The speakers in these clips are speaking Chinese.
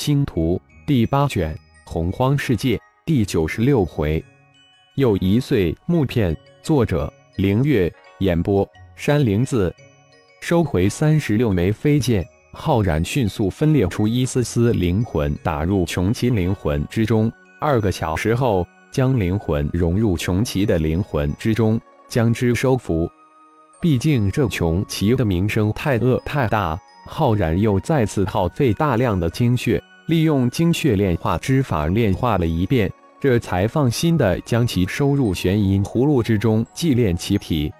星图第八卷洪荒世界第九十六回，又一岁木片。作者：凌月。演播：山灵子。收回三十六枚飞剑，浩然迅速分裂出一丝丝灵魂，打入穷奇灵魂之中。二个小时后，将灵魂融入穷奇的灵魂之中，将之收服。毕竟这穷奇的名声太恶太大，浩然又再次耗费大量的精血，利用精血炼化之法炼化了一遍，这才放心的将其收入玄阴葫芦之中，祭炼其体。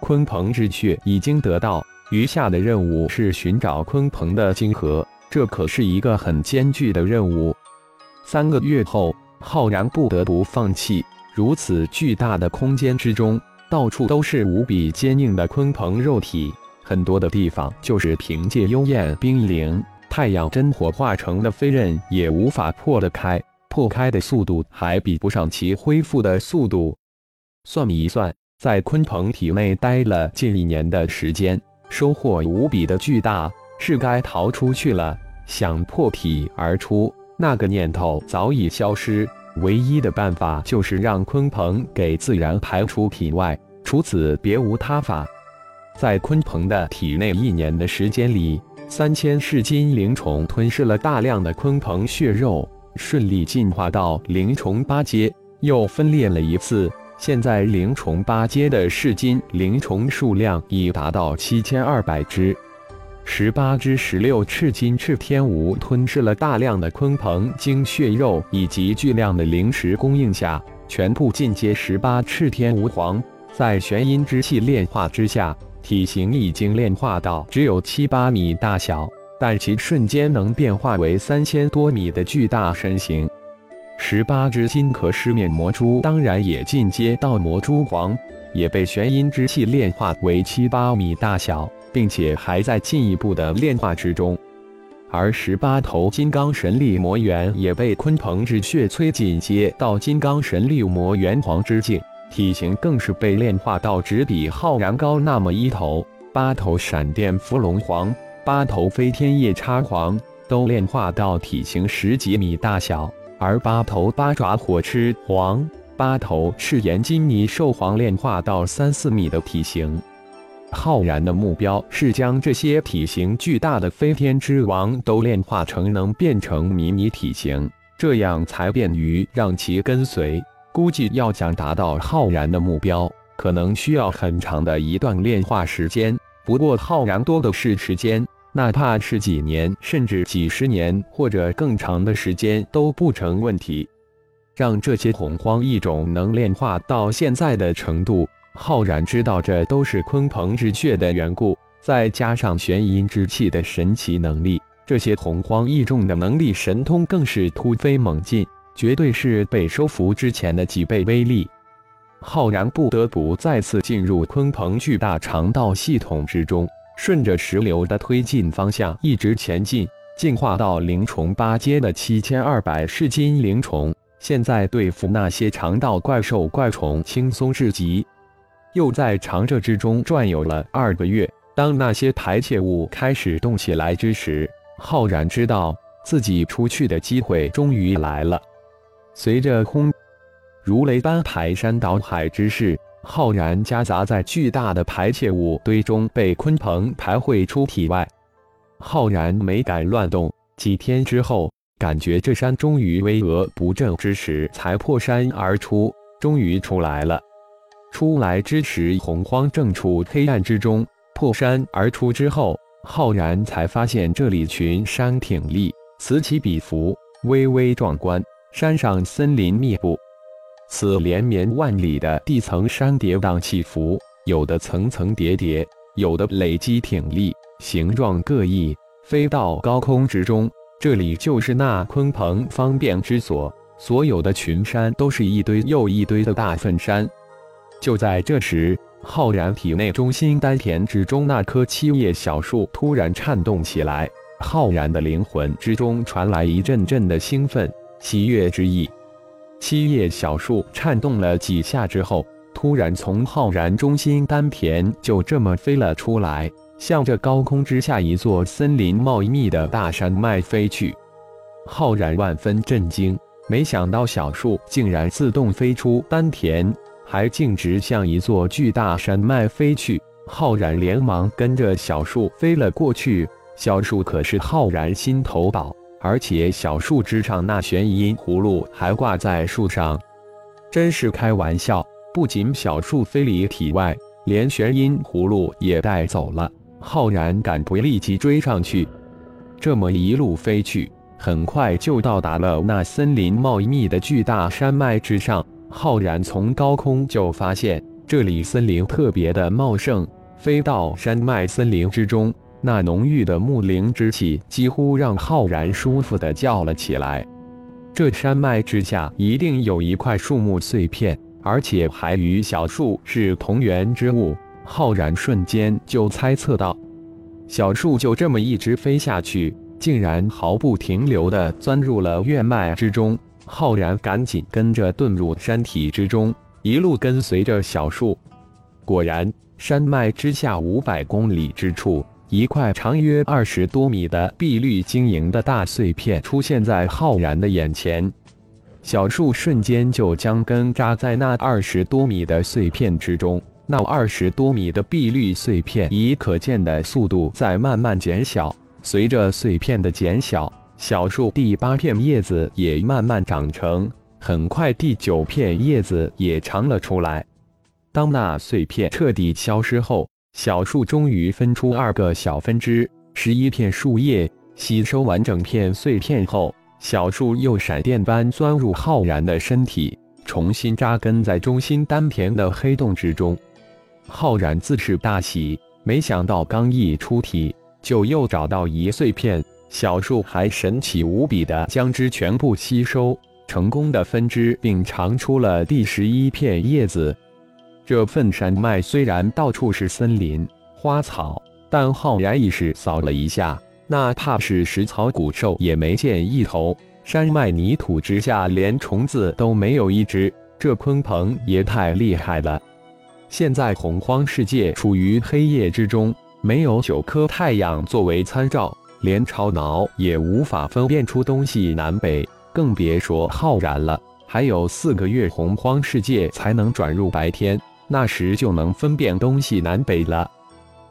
鲲鹏之血已经得到，余下的任务是寻找鲲鹏的晶核，这可是一个很艰巨的任务。三个月后，浩然不得不放弃。如此巨大的空间之中。到处都是无比坚硬的鲲鹏肉体，很多的地方就是凭借幽焰冰灵太阳真火化成的飞刃也无法破得开，破开的速度还比不上其恢复的速度。算一算，在鲲鹏体内待了近一年的时间，收获无比的巨大，是该逃出去了。想破体而出，那个念头早已消失。唯一的办法就是让鲲鹏给自然排出体外，除此别无他法。在鲲鹏的体内一年的时间里，三千噬金灵虫吞噬了大量的鲲鹏血肉，顺利进化到灵虫八阶，又分裂了一次。现在灵虫八阶的噬金灵虫数量已达到七千二百只。十八只十六赤金赤天蜈吞噬了大量的鲲鹏精血肉以及巨量的灵石供应下，全部进阶十八赤天蜈皇，在玄阴之气炼化之下，体型已经炼化到只有七八米大小，但其瞬间能变化为三千多米的巨大身形。十八只金壳狮面魔蛛当然也进阶到魔蛛皇，也被玄阴之气炼化为七八米大小。并且还在进一步的炼化之中，而十八头金刚神力魔猿也被鲲鹏之血催进阶到金刚神力魔猿皇之境，体型更是被炼化到只比浩然高那么一头。八头闪电伏龙皇、八头飞天夜叉皇都炼化到体型十几米大小，而八头八爪火螭皇、八头赤炎金泥兽皇炼化到三四米的体型。浩然的目标是将这些体型巨大的飞天之王都炼化成能变成迷你体型，这样才便于让其跟随。估计要想达到浩然的目标，可能需要很长的一段炼化时间。不过浩然多的是时间，哪怕是几年，甚至几十年或者更长的时间都不成问题。让这些洪荒异种能炼化到现在的程度。浩然知道这都是鲲鹏之血的缘故，再加上玄阴之气的神奇能力，这些洪荒异众的能力神通更是突飞猛进，绝对是被收服之前的几倍威力。浩然不得不再次进入鲲鹏巨大肠道系统之中，顺着石流的推进方向一直前进，进化到灵虫八阶的七千二百噬金灵虫，现在对付那些肠道怪兽怪虫轻松至极。又在长这之中转悠了二个月，当那些排泄物开始动起来之时，浩然知道自己出去的机会终于来了。随着轰如雷般排山倒海之势，浩然夹杂在巨大的排泄物堆中，被鲲鹏排汇出体外。浩然没敢乱动，几天之后，感觉这山终于巍峨不振之时，才破山而出，终于出来了。出来之时，洪荒正处黑暗之中。破山而出之后，浩然才发现这里群山挺立，此起彼伏，巍巍壮观。山上森林密布，此连绵万里的地层山跌宕起伏，有的层层叠叠，有的累积挺立，形状各异，飞到高空之中。这里就是那鲲鹏方便之所，所有的群山都是一堆又一堆的大粪山。就在这时，浩然体内中心丹田之中那棵七叶小树突然颤动起来，浩然的灵魂之中传来一阵阵的兴奋、喜悦之意。七叶小树颤动了几下之后，突然从浩然中心丹田就这么飞了出来，向着高空之下一座森林茂密的大山脉飞去。浩然万分震惊，没想到小树竟然自动飞出丹田，还径直向一座巨大山脉飞去。浩然连忙跟着小树飞了过去。小树可是浩然心头宝，而且小树枝上那玄音葫芦还挂在树上，真是开玩笑。不仅小树飞离体外，连玄音葫芦也带走了。浩然赶不立即追上去，这么一路飞去，很快就到达了那森林茂密的巨大山脉之上。浩然从高空就发现这里森林特别的茂盛，飞到山脉森林之中。那浓郁的木灵之气，几乎让浩然舒服的叫了起来。这山脉之下一定有一块树木碎片，而且还与小树是同源之物。浩然瞬间就猜测到，小树就这么一直飞下去，竟然毫不停留的钻入了月脉之中。浩然赶紧跟着遁入山体之中，一路跟随着小树。果然，山脉之下五百公里之处。一块长约二十多米的碧绿晶莹的大碎片出现在浩然的眼前，小树瞬间就将根扎在那二十多米的碎片之中。那二十多米的碧绿碎片以可见的速度在慢慢减小，随着碎片的减小，小树第八片叶子也慢慢长成，很快第九片叶子也长了出来。当那碎片彻底消失后，小树终于分出二个小分支，十一片树叶吸收完整片碎片后，小树又闪电般钻入浩然的身体，重新扎根在中心丹田的黑洞之中。浩然自是大喜，没想到刚一出体，就又找到一碎片，小树还神奇无比的将之全部吸收，成功的分支并长出了第十一片叶子。这份山脉虽然到处是森林花草，但浩然意识扫了一下，哪怕是食草古兽也没见一头。山脉泥土之下连虫子都没有一只，这鲲鹏也太厉害了。现在洪荒世界处于黑夜之中，没有九颗太阳作为参照，连超脑也无法分辨出东西南北，更别说浩然了。还有四个月，洪荒世界才能转入白天。那时就能分辨东西南北了。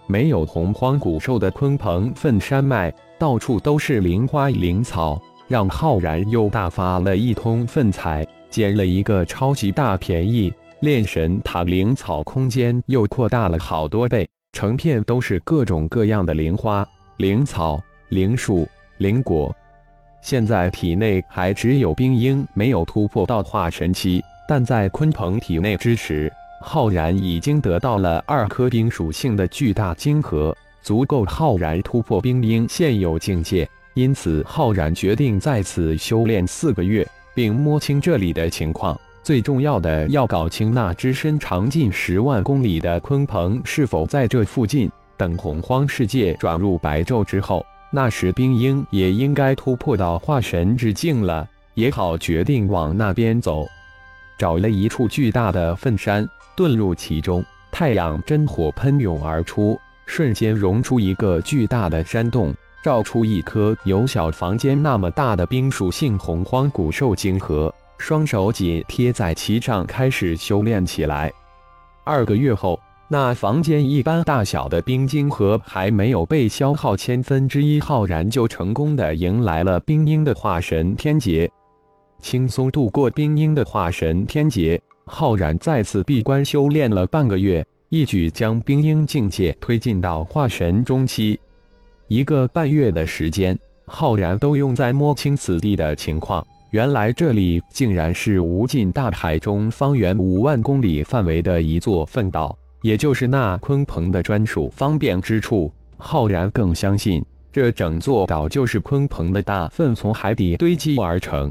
没有洪荒古兽的鲲鹏粪山脉，到处都是灵花灵草，让浩然又大发了一通粪财，捡了一个超级大便宜。炼神塔灵草空间又扩大了好多倍，成片都是各种各样的灵花、灵草、灵树、灵果。现在体内还只有冰鹰没有突破到化神期，但在鲲鹏体内之时。浩然已经得到了二颗冰属性的巨大晶核，足够浩然突破冰鹰现有境界。因此，浩然决定在此修炼四个月，并摸清这里的情况。最重要的要搞清那只身长近十万公里的鲲鹏是否在这附近。等洪荒世界转入白昼之后，那时冰鹰也应该突破到化神之境了，也好决定往那边走。找了一处巨大的粪山。遁入其中，太阳真火喷涌而出，瞬间融出一个巨大的山洞，照出一颗有小房间那么大的冰属性洪荒古兽晶核。双手紧贴在其上，开始修炼起来。二个月后，那房间一般大小的冰晶核还没有被消耗千分之一，浩然就成功的迎来了冰鹰的化神天劫，轻松度过冰鹰的化神天劫。浩然再次闭关修炼了半个月，一举将冰鹰境界推进到化神中期。一个半月的时间，浩然都用在摸清此地的情况。原来这里竟然是无尽大海中方圆五万公里范围的一座粪岛，也就是那鲲鹏的专属方便之处。浩然更相信，这整座岛就是鲲鹏的大粪从海底堆积而成。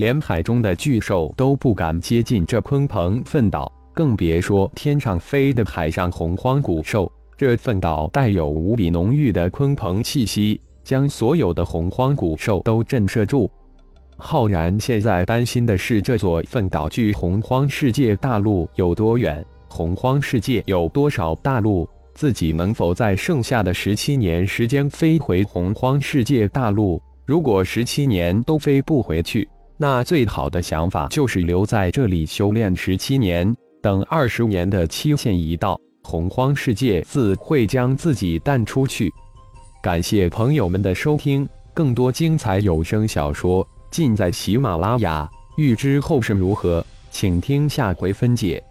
连海中的巨兽都不敢接近这鲲鹏粪岛，更别说天上飞的海上洪荒古兽。这粪岛带有无比浓郁的鲲鹏气息，将所有的洪荒古兽都震慑住。浩然现在担心的是，这座粪岛距洪荒世界大陆有多远？洪荒世界有多少大陆？自己能否在剩下的十七年时间飞回洪荒世界大陆？如果十七年都飞不回去，那最好的想法就是留在这里修炼十七年，等二十年的期限一到，洪荒世界自会将自己淡出去。感谢朋友们的收听，更多精彩有声小说尽在喜马拉雅。欲知后事如何，请听下回分解。